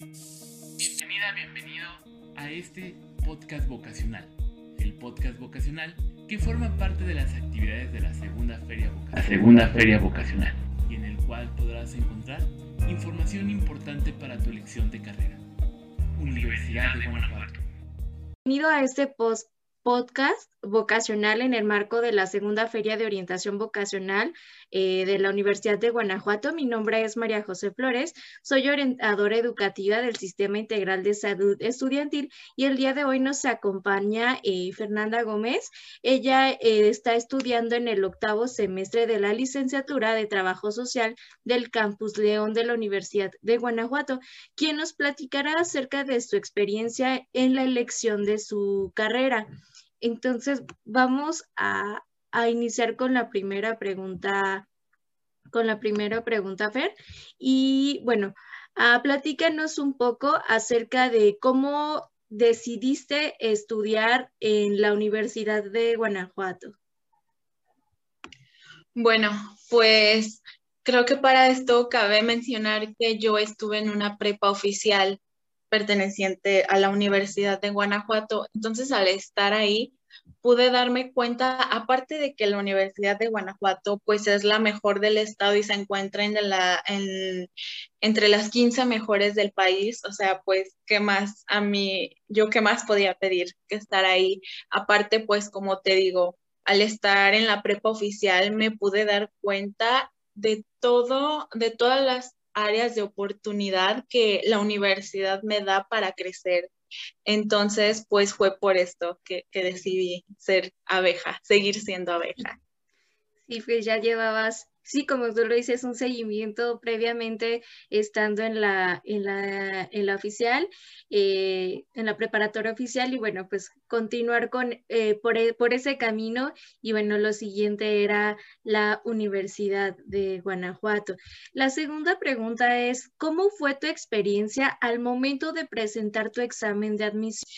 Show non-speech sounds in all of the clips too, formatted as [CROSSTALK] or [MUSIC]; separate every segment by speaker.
Speaker 1: Bienvenida, bienvenido a este podcast vocacional. El podcast vocacional que forma parte de las actividades de la segunda feria vocacional. segunda feria vocacional. Y en el cual podrás encontrar información importante para tu elección de carrera. Universidad de Guanajuato.
Speaker 2: Bienvenido a este post podcast vocacional en el marco de la segunda feria de orientación vocacional eh, de la Universidad de Guanajuato. Mi nombre es María José Flores, soy orientadora educativa del Sistema Integral de Salud Estudiantil y el día de hoy nos acompaña eh, Fernanda Gómez. Ella eh, está estudiando en el octavo semestre de la licenciatura de Trabajo Social del Campus León de la Universidad de Guanajuato, quien nos platicará acerca de su experiencia en la elección de su carrera. Entonces, vamos a, iniciar con la primera pregunta, con la primera pregunta, Fer. Y bueno, uh, platícanos un poco acerca de cómo decidiste estudiar en la Universidad de Guanajuato.
Speaker 3: Bueno, pues creo que para esto cabe mencionar que yo estuve en una prepa oficial perteneciente a la Universidad de Guanajuato. Entonces, al estar ahí, pude darme cuenta, aparte de que la Universidad de Guanajuato, pues es la mejor del estado y se encuentra en la, entre las 15 mejores del país, o sea, pues, ¿qué más a mí, yo qué más podía pedir que estar ahí? Aparte, pues, como te digo, al estar en la prepa oficial me pude dar cuenta de todo, de todas las áreas de oportunidad que la universidad me da para crecer. Entonces, pues fue por esto que, decidí ser abeja, seguir siendo abeja.
Speaker 2: Sí, pues ya llevabas sí, como tú lo dices, un seguimiento previamente estando en la, en la, en la oficial, eh, en la preparatoria oficial y bueno, pues continuar con, eh, por, e, por, ese camino y bueno, lo siguiente era la Universidad de Guanajuato. La segunda pregunta es, ¿cómo fue tu experiencia al momento de presentar tu examen de admisión?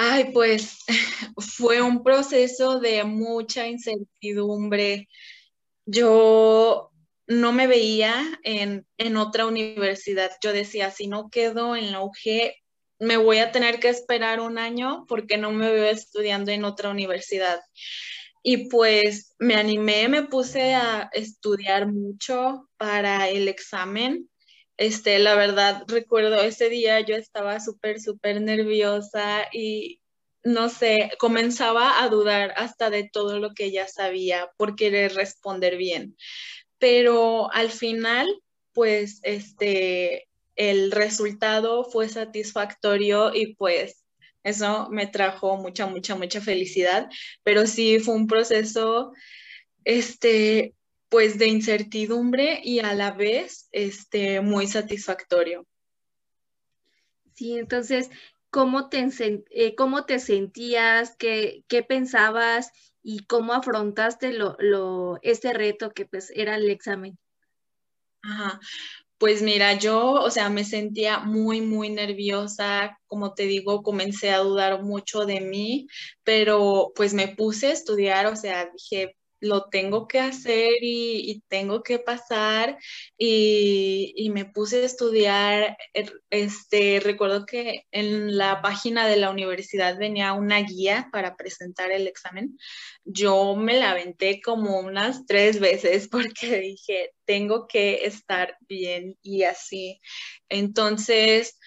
Speaker 3: Ay, pues [LAUGHS] fue un proceso de mucha incertidumbre, yo no me veía en, otra universidad. Yo decía, si no quedo en la UG, me voy a tener que esperar un año porque no me veo estudiando en otra universidad. Y pues me animé, me puse a estudiar mucho para el examen. Este, la verdad, recuerdo ese día yo estaba súper, súper nerviosa y no sé, comenzaba a dudar hasta de todo lo que ya sabía por querer responder bien. Pero al final, pues, este, el resultado fue satisfactorio y pues eso me trajo mucha, mucha, mucha felicidad, pero sí fue un proceso, este, pues de incertidumbre y a la vez, este, muy satisfactorio.
Speaker 2: Sí, entonces, cómo te, eh, cómo te sentías, qué, qué, pensabas y cómo afrontaste lo, lo, este reto que pues era el examen.
Speaker 3: Ajá. Pues mira, yo, o sea, me sentía muy, muy nerviosa, como te digo, comencé a dudar mucho de mí, pero pues me puse a estudiar, o sea, dije, lo tengo que hacer y, tengo que pasar y, me puse a estudiar, er, este, recuerdo que en la página de la universidad venía una guía para presentar el examen, yo me la aventé como unas tres veces [LAUGHS] porque dije, tengo que estar bien y así. Entonces,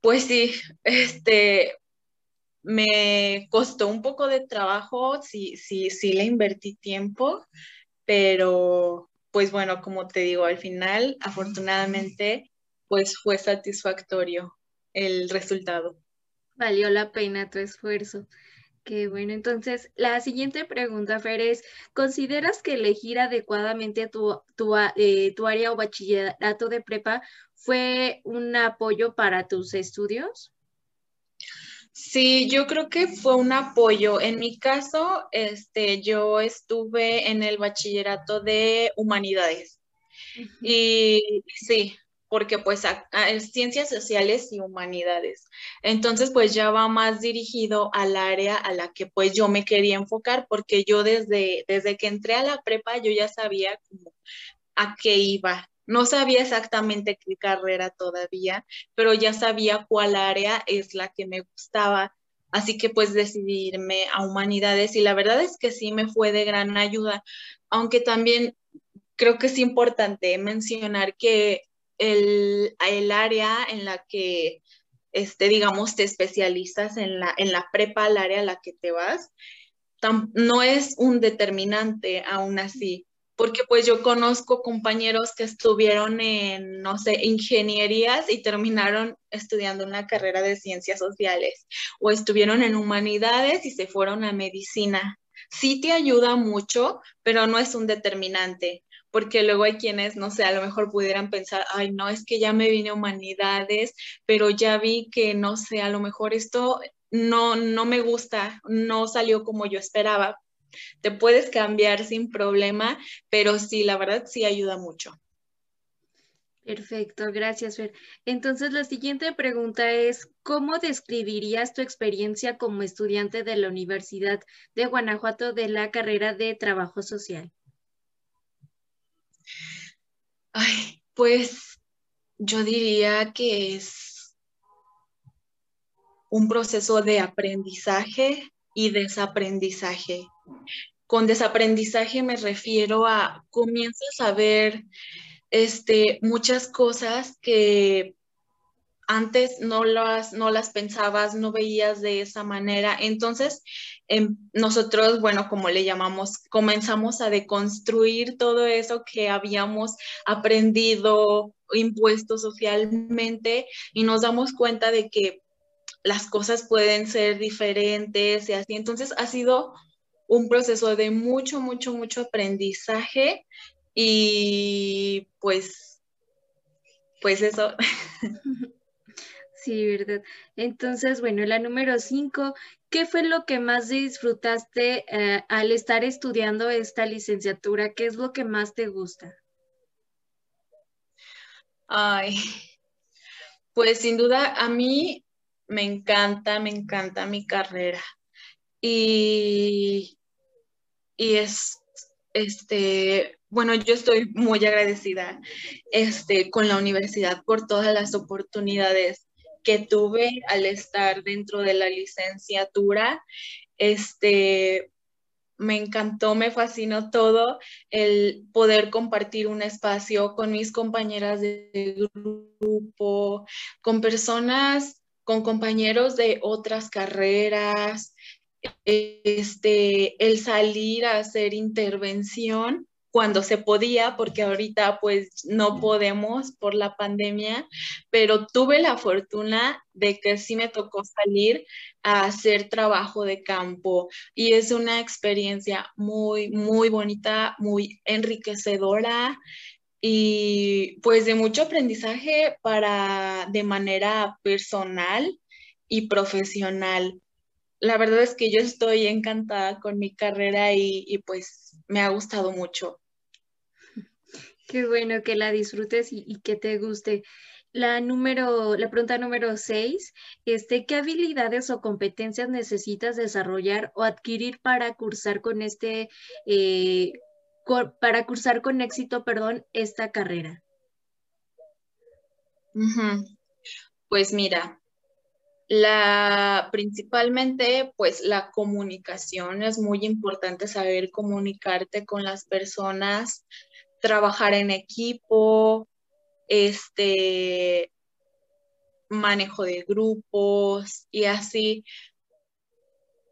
Speaker 3: pues sí, este, me costó un poco de trabajo, sí, sí, sí le invertí tiempo, pero pues bueno, como te digo, al final, afortunadamente, pues fue satisfactorio el resultado.
Speaker 2: Valió la pena tu esfuerzo. Qué bueno, entonces la siguiente pregunta, Fer, es, ¿consideras que elegir adecuadamente tu, tu, eh, tu área o bachillerato de prepa fue un apoyo para tus estudios?
Speaker 3: Sí, yo creo que fue un apoyo. En mi caso, este, yo estuve en el bachillerato de humanidades. Y sí, porque pues es ciencias sociales y humanidades. Entonces, pues ya va más dirigido al área a la que pues yo me quería enfocar, porque yo desde, desde que entré a la prepa, yo ya sabía a qué iba No sabía exactamente qué carrera todavía, pero ya sabía cuál área es la que me gustaba. Así que pues decidirme a humanidades y la verdad es que sí me fue de gran ayuda, aunque también creo que es importante mencionar que el, el área en la que, este, digamos, te especializas en la, en la prepa, el área a la que te vas, no es un determinante aún así, porque pues yo conozco compañeros que estuvieron en, no sé, ingenierías y terminaron estudiando una carrera de ciencias sociales, o estuvieron en humanidades y se fueron a medicina. Sí te ayuda mucho, pero no es un determinante porque luego hay quienes, no sé, a lo mejor pudieran pensar, ay, no, es que ya me vine a humanidades, pero ya vi que, no sé, a lo mejor esto no, no me gusta, no salió como yo esperaba. Te puedes cambiar sin problema, pero sí, la verdad sí ayuda mucho.
Speaker 2: Perfecto, gracias, Fer. Entonces, la siguiente pregunta es, ¿cómo describirías tu experiencia como estudiante de la Universidad de Guanajuato de la carrera de Trabajo Social?
Speaker 3: Ay, pues yo diría que es un proceso de aprendizaje y desaprendizaje. Con desaprendizaje me refiero a comienzas a ver este, muchas cosas que antes no las, no las pensabas, no veías de esa manera. Entonces, em, nosotros, bueno, como le llamamos, comenzamos a deconstruir todo eso que habíamos aprendido, impuesto socialmente, y nos damos cuenta de que las cosas pueden ser diferentes y así. Entonces, ha sido un proceso de mucho, mucho, mucho aprendizaje y pues, pues eso. [LAUGHS]
Speaker 2: Sí, verdad. Entonces, bueno, la número cinco, ¿qué fue lo que más disfrutaste eh, al estar estudiando esta licenciatura? ¿Qué es lo que más te gusta?
Speaker 3: Ay, [LAUGHS] pues sin duda a mí me encanta, me encanta mi carrera. Y, y es, este, bueno, yo estoy muy agradecida este, con la universidad por todas las oportunidades que tuve al estar dentro de la licenciatura. Este, me encantó, me fascinó todo el poder compartir un espacio con mis compañeras de grupo, con personas, con compañeros de otras carreras, este, el salir a hacer intervención cuando se podía, porque ahorita pues no podemos por la pandemia, pero tuve la fortuna de que sí me tocó salir a hacer trabajo de campo y es una experiencia muy, muy bonita, muy enriquecedora y pues de mucho aprendizaje para de manera personal y profesional. La verdad es que yo estoy encantada con mi carrera y, y pues me ha gustado mucho.
Speaker 2: Qué bueno que la disfrutes y, que te guste. La número, la pregunta número seis, este, ¿qué habilidades o competencias necesitas desarrollar o adquirir para cursar con este, eh, para cursar con éxito, perdón, esta carrera?
Speaker 3: Pues mira, la principalmente, pues la comunicación. Es muy importante saber comunicarte con las personas, trabajar en equipo, este manejo de grupos y así.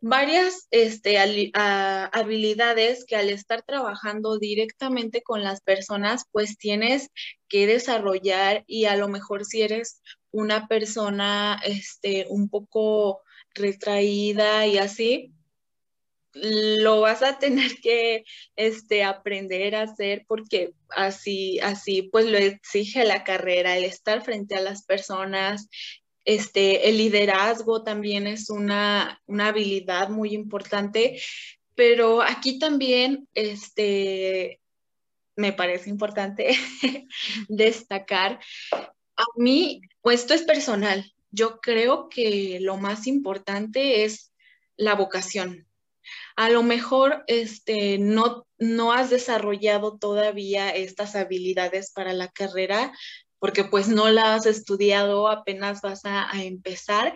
Speaker 3: Varias este, habilidades que al estar trabajando directamente con las personas, pues tienes que desarrollar y a lo mejor si eres una persona este, un poco retraída y así, lo vas a tener [LAUGHS] que este, aprender a hacer porque así, así pues lo exige la carrera, el estar frente a las personas, este, el liderazgo también es una, una habilidad muy importante, pero aquí también este, me parece importante [LAUGHS] destacar, a mí, pues esto es personal, yo creo que lo más importante es la vocación, a lo mejor este, no, no has desarrollado todavía estas habilidades para la carrera porque pues no la has estudiado, apenas vas a, empezar,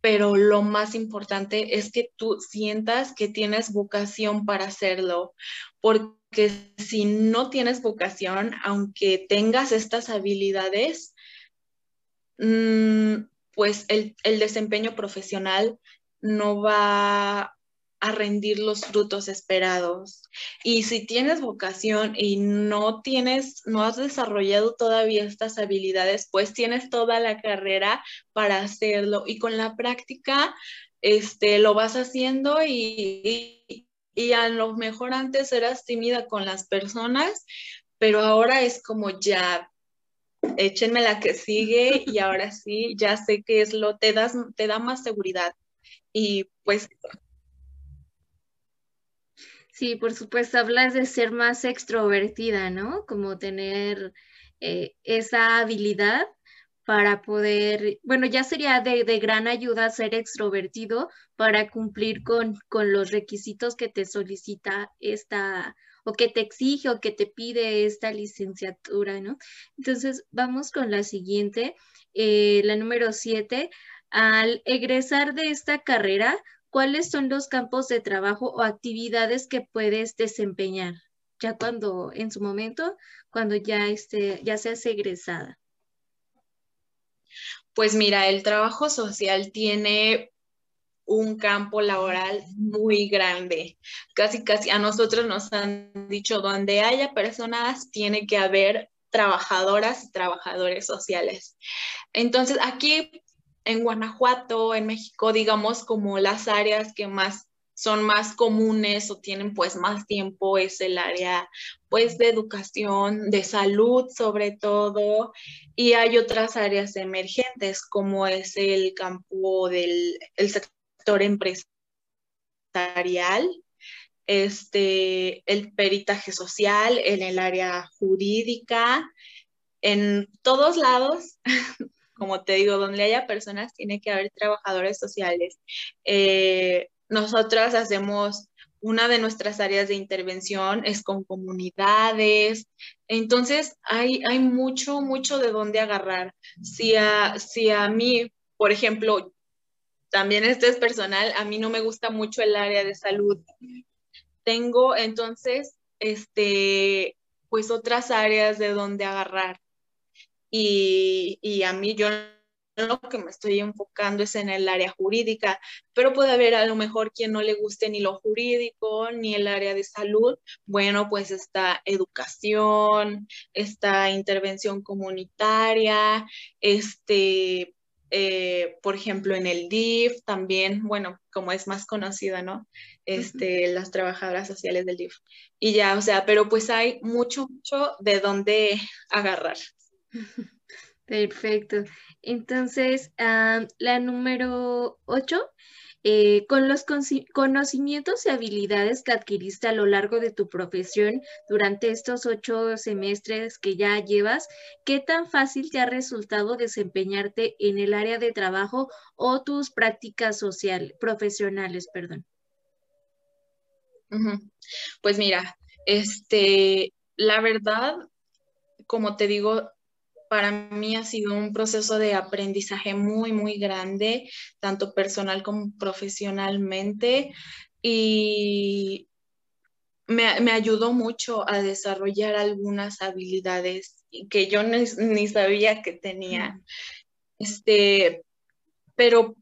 Speaker 3: pero lo más importante es que tú sientas que tienes vocación para hacerlo, porque si no tienes vocación, aunque tengas estas habilidades, pues el, el desempeño profesional no va a rendir los frutos esperados. Y si tienes vocación y no tienes, no has desarrollado todavía estas habilidades, pues tienes toda la carrera para hacerlo. Y con la práctica, este, lo vas haciendo y, y, a lo mejor antes eras tímida con las personas, pero ahora es como ya, échenme la que sigue y ahora sí, ya sé que es lo, te, das, te da más seguridad. Y pues
Speaker 2: Sí, por supuesto, hablas de ser más extrovertida, ¿no? Como tener eh, esa habilidad para poder, bueno, ya sería de, gran ayuda ser extrovertido para cumplir con, con, los requisitos que te solicita esta, o que te exige o que te pide esta licenciatura, ¿no? Entonces, vamos con la siguiente, eh, la número siete. Al egresar de esta carrera, ¿cuáles son los campos de trabajo o actividades que puedes desempeñar? Ya cuando, en su momento, cuando ya, esté, ya seas egresada.
Speaker 3: Pues mira, el trabajo social tiene un campo laboral muy grande. Casi, casi a nosotros nos han dicho, donde haya personas, tiene que haber trabajadoras y trabajadores sociales. Entonces, aquí en Guanajuato, en México, digamos, como las áreas que más son más comunes o tienen pues más tiempo es el área pues de educación, de salud sobre todo, y hay otras áreas emergentes como es el campo del el sector empresarial, este, el peritaje social, en el área jurídica, en todos lados [LAUGHS] como te digo, donde haya personas, tiene que haber trabajadores sociales. Eh, nosotras hacemos una de nuestras áreas de intervención es con comunidades. Entonces, hay, hay mucho, mucho de dónde agarrar. Si a, si a mí, por ejemplo, también esto es personal, a mí no me gusta mucho el área de salud. Tengo entonces, este, pues otras áreas de donde agarrar y, a mí yo lo que me estoy enfocando es en el área jurídica, pero puede haber a lo mejor quien no le guste ni lo jurídico ni el área de salud. Bueno, pues está educación, está intervención comunitaria, este, eh, por ejemplo, en el DIF también, bueno, como es más conocida, ¿no? Este, las trabajadoras sociales del DIF. Y ya, o sea, pero pues hay mucho, mucho de dónde agarrar. [LAUGHS]
Speaker 2: Perfecto. Entonces, la número 8, eh, con los conocimientos y habilidades que adquiriste a lo largo de tu profesión durante estos ocho semestres que ya llevas, ¿qué tan fácil te ha resultado desempeñarte en el área de trabajo o tus prácticas sociales, profesionales, perdón?
Speaker 3: Pues mira, este, la verdad, como te digo, para mí ha sido un proceso de aprendizaje muy, muy grande, tanto personal como profesionalmente, y me, ayudó mucho a desarrollar algunas habilidades que yo ni, sabía que tenía. Este, pero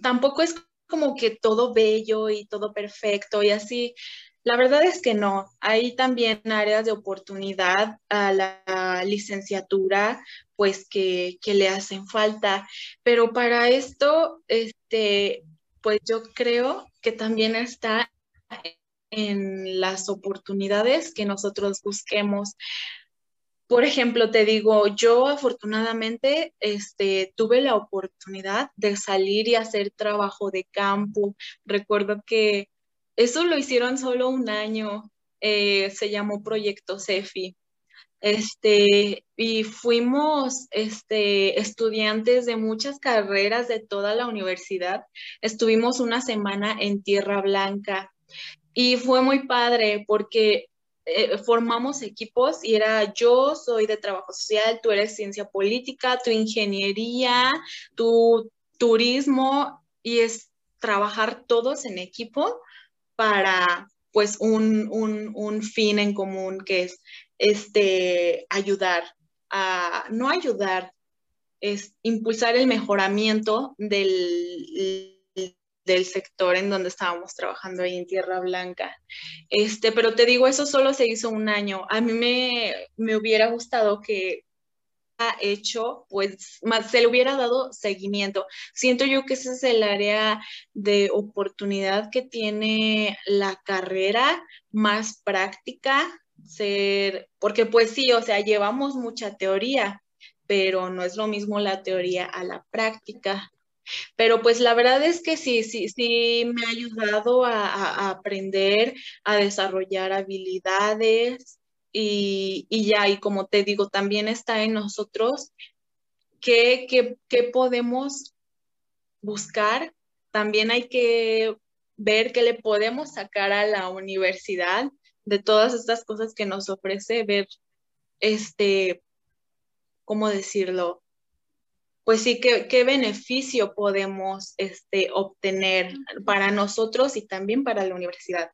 Speaker 3: tampoco es como que todo bello y todo perfecto y así. La verdad es que no. Hay también áreas de oportunidad a la licenciatura, pues que, le hacen falta. Pero para esto, este, pues yo creo que también está en las oportunidades que nosotros busquemos. Por ejemplo, te digo, yo afortunadamente este, tuve la oportunidad de salir y hacer trabajo de campo. Recuerdo que eso lo hicieron solo un año, eh, se llamó Proyecto CEFI. Este, y fuimos este, estudiantes de muchas carreras de toda la universidad. Estuvimos una semana en Tierra Blanca Y fue muy padre porque eh, formamos equipos y era yo soy de trabajo social, tú eres ciencia política, tu ingeniería, tu turismo y es trabajar todos en equipo para pues un, un fin en común que es este ayudar a no ayudar es impulsar el mejoramiento del del sector en donde estábamos trabajando ahí en Tierra Blanca. Este, pero te digo, eso solo se hizo un año. A mí me, me hubiera gustado que hecho, pues más, se le hubiera dado seguimiento. Siento yo que ese es el área de oportunidad que tiene la carrera más práctica, ser, porque pues sí, o sea, llevamos mucha teoría, pero no es lo mismo la teoría a la práctica. Pero pues la verdad es que sí, sí, sí me ha ayudado a, aprender, a desarrollar habilidades y, ya, y como te digo, también está en nosotros qué, qué podemos buscar. También hay que ver qué le podemos sacar a la universidad de todas estas cosas que nos ofrece, ver este, ¿cómo decirlo? pues sí, ¿qué, beneficio podemos este, obtener para nosotros y también para la universidad?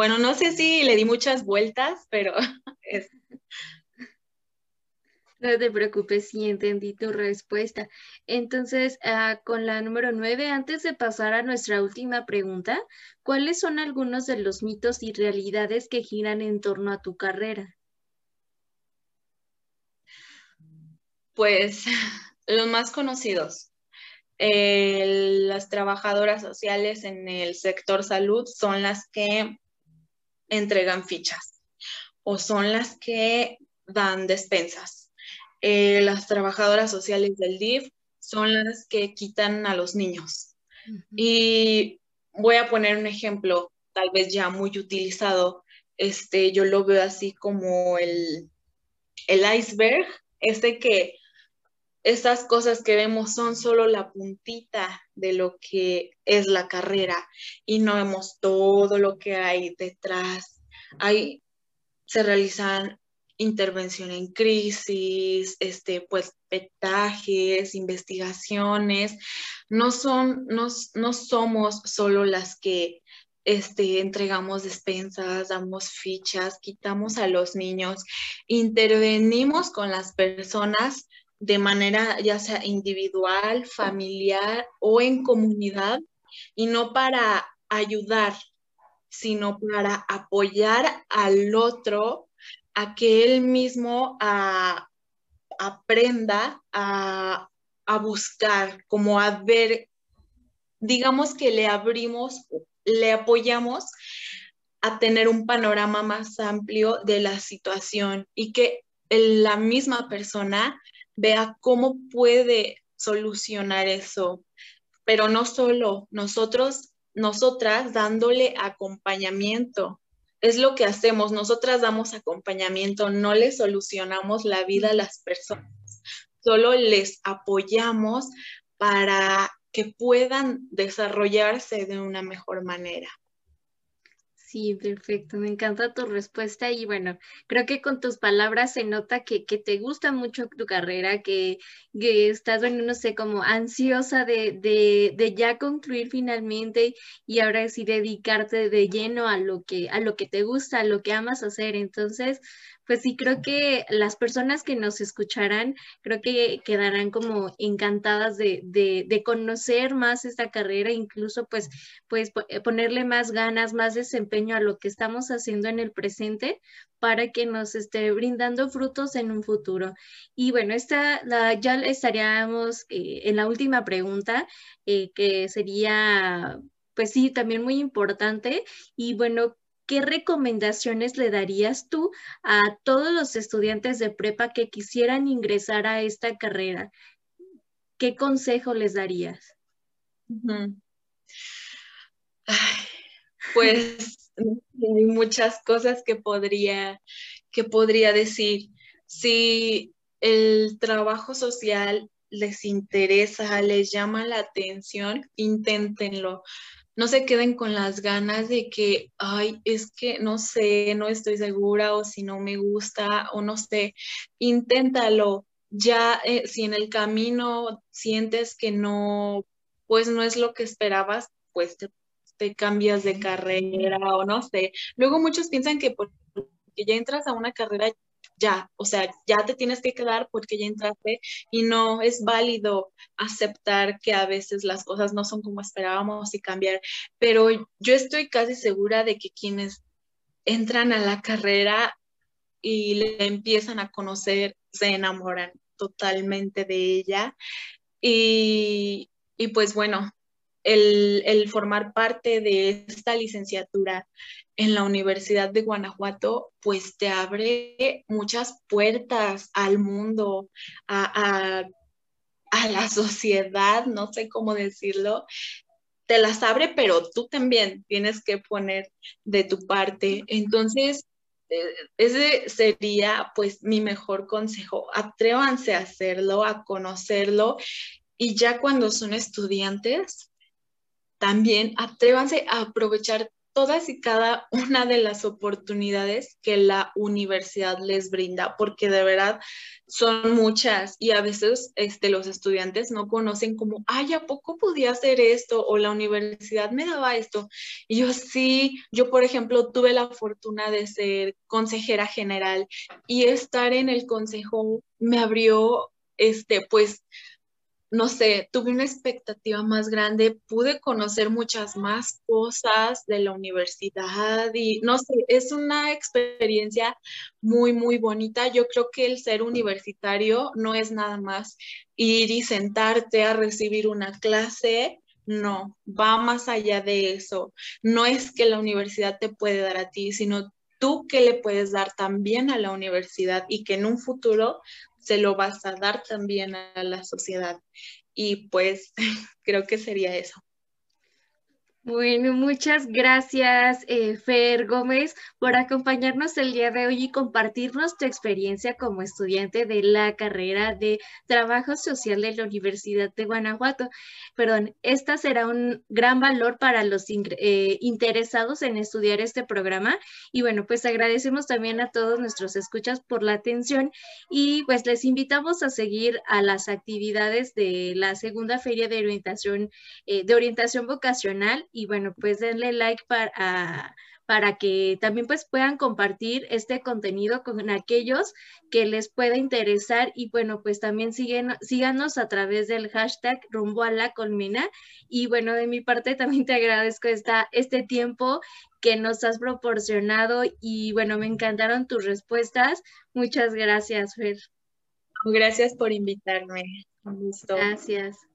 Speaker 3: Bueno, no sé si le di muchas vueltas, pero [LAUGHS] es...
Speaker 2: No te preocupes, sí entendí tu respuesta. Entonces, ah, con la número nueve, antes de pasar a nuestra última pregunta, ¿cuáles son algunos de los mitos y realidades que giran en torno a tu carrera?
Speaker 3: Pues [LAUGHS] los más conocidos, las trabajadoras sociales en el sector salud son las que entregan fichas o son las que dan despensas. Eh, las trabajadoras sociales del DIF son las que quitan a los niños. Y voy a poner un ejemplo, tal vez ya muy utilizado. Este, yo lo veo así como el, el iceberg, este que estas cosas que vemos son solo la puntita de lo que es la carrera y no vemos todo lo que hay detrás. Ahí se realizan intervención en crisis, este, pues petajes, investigaciones. No, son, no, no somos solo las que este, entregamos despensas, damos fichas, quitamos a los niños, intervenimos con las personas de manera ya sea individual, familiar o en comunidad, y no para ayudar, sino para apoyar al otro a que él mismo aprenda a, a buscar, como a ver, digamos que le abrimos, le apoyamos a tener un panorama más amplio de la situación y que la misma persona vea cómo puede solucionar eso. Pero no solo nosotros, nosotras dándole acompañamiento. Es lo que hacemos, nosotras damos acompañamiento, no le solucionamos la vida a las personas, solo les apoyamos para que puedan desarrollarse de una mejor manera.
Speaker 2: Sí, perfecto. Me encanta tu respuesta y bueno, creo que con tus palabras se nota que, te gusta mucho tu carrera, que, estás, bueno, no sé, como ansiosa de, de, de, ya concluir finalmente y ahora sí dedicarte de lleno a lo que, a lo que te gusta, a lo que amas hacer. Entonces, pues sí, creo que las personas que nos escucharán, creo que quedarán como encantadas de, de, conocer más esta carrera, incluso pues, pues ponerle más ganas, más desempeño a lo que estamos haciendo en el presente para que nos esté brindando frutos en un futuro. Y bueno, esta ya estaríamos eh, en la última pregunta, eh, que sería pues sí, también muy importante. Y bueno, ¿qué recomendaciones le darías tú a todos los estudiantes de prepa que quisieran ingresar a esta carrera? ¿Qué consejo les darías?
Speaker 3: pues hay muchas cosas que podría, que podría decir. Si el trabajo social les interesa, les llama la atención, inténtenlo no se queden con las ganas de que, ay, es que no sé, no estoy segura o si no me gusta o no sé, inténtalo. Ya eh, si en el camino sientes que no, pues no es lo que esperabas, pues te, te cambias de carrera o no sé. Luego muchos piensan que porque ya entras a una carrera ya, o sea, ya te tienes que quedar porque ya entraste y no es válido aceptar que a veces las cosas no son como esperábamos y cambiar, pero yo estoy casi segura de que quienes entran a la carrera y le empiezan a conocer, se enamoran totalmente de ella. Y, y pues bueno, el, formar parte de esta licenciatura en la Universidad de Guanajuato, pues te abre muchas puertas al mundo, a, a, a la [LAUGHS] sociedad, no sé cómo decirlo, te las abre, pero tú también tienes que poner de tu parte. Entonces, eh, ese sería pues mi mejor consejo. Atrévanse a hacerlo, a conocerlo y ya cuando son estudiantes, también atrévanse a aprovechar todas y cada una de las oportunidades que la universidad les brinda, porque de verdad son muchas y a veces este, los estudiantes no conocen como, ay, ¿a poco podía hacer esto? O la universidad me daba esto. Y yo sí, yo por ejemplo tuve la fortuna de ser consejera general y estar en el consejo me abrió, este, pues, no sé, tuve una expectativa más grande, pude conocer muchas más cosas de la universidad y no sé, es una experiencia muy, muy bonita. Yo creo que el ser universitario no es nada más ir y sentarte a recibir una clase. No, va más allá de eso. No es que la universidad te puede dar a ti, sino tú que le puedes dar también a la universidad y que en un futuro se lo vas a dar también a la sociedad. Y pues [LAUGHS] creo que sería eso.
Speaker 2: Bueno, muchas gracias, eh, Fer Gómez, por acompañarnos el día de hoy y compartirnos tu experiencia como estudiante de la carrera de Trabajo Social de la Universidad de Guanajuato. Perdón, esta será un gran valor para los eh, interesados en estudiar este programa. Y bueno, pues agradecemos también a todos nuestros escuchas por la atención y pues les invitamos a seguir a las actividades de la segunda feria de orientación, eh, de orientación vocacional y bueno, pues denle like para, para que también pues puedan compartir este contenido con aquellos que les pueda interesar y bueno, pues también siguen, síganos a través del hashtag rumbo a la colmena y bueno, de mi parte también te agradezco esta, este tiempo que nos has proporcionado y bueno, me encantaron tus respuestas. Muchas gracias, Fer.
Speaker 3: Gracias por invitarme. Un gusto.
Speaker 2: Gracias.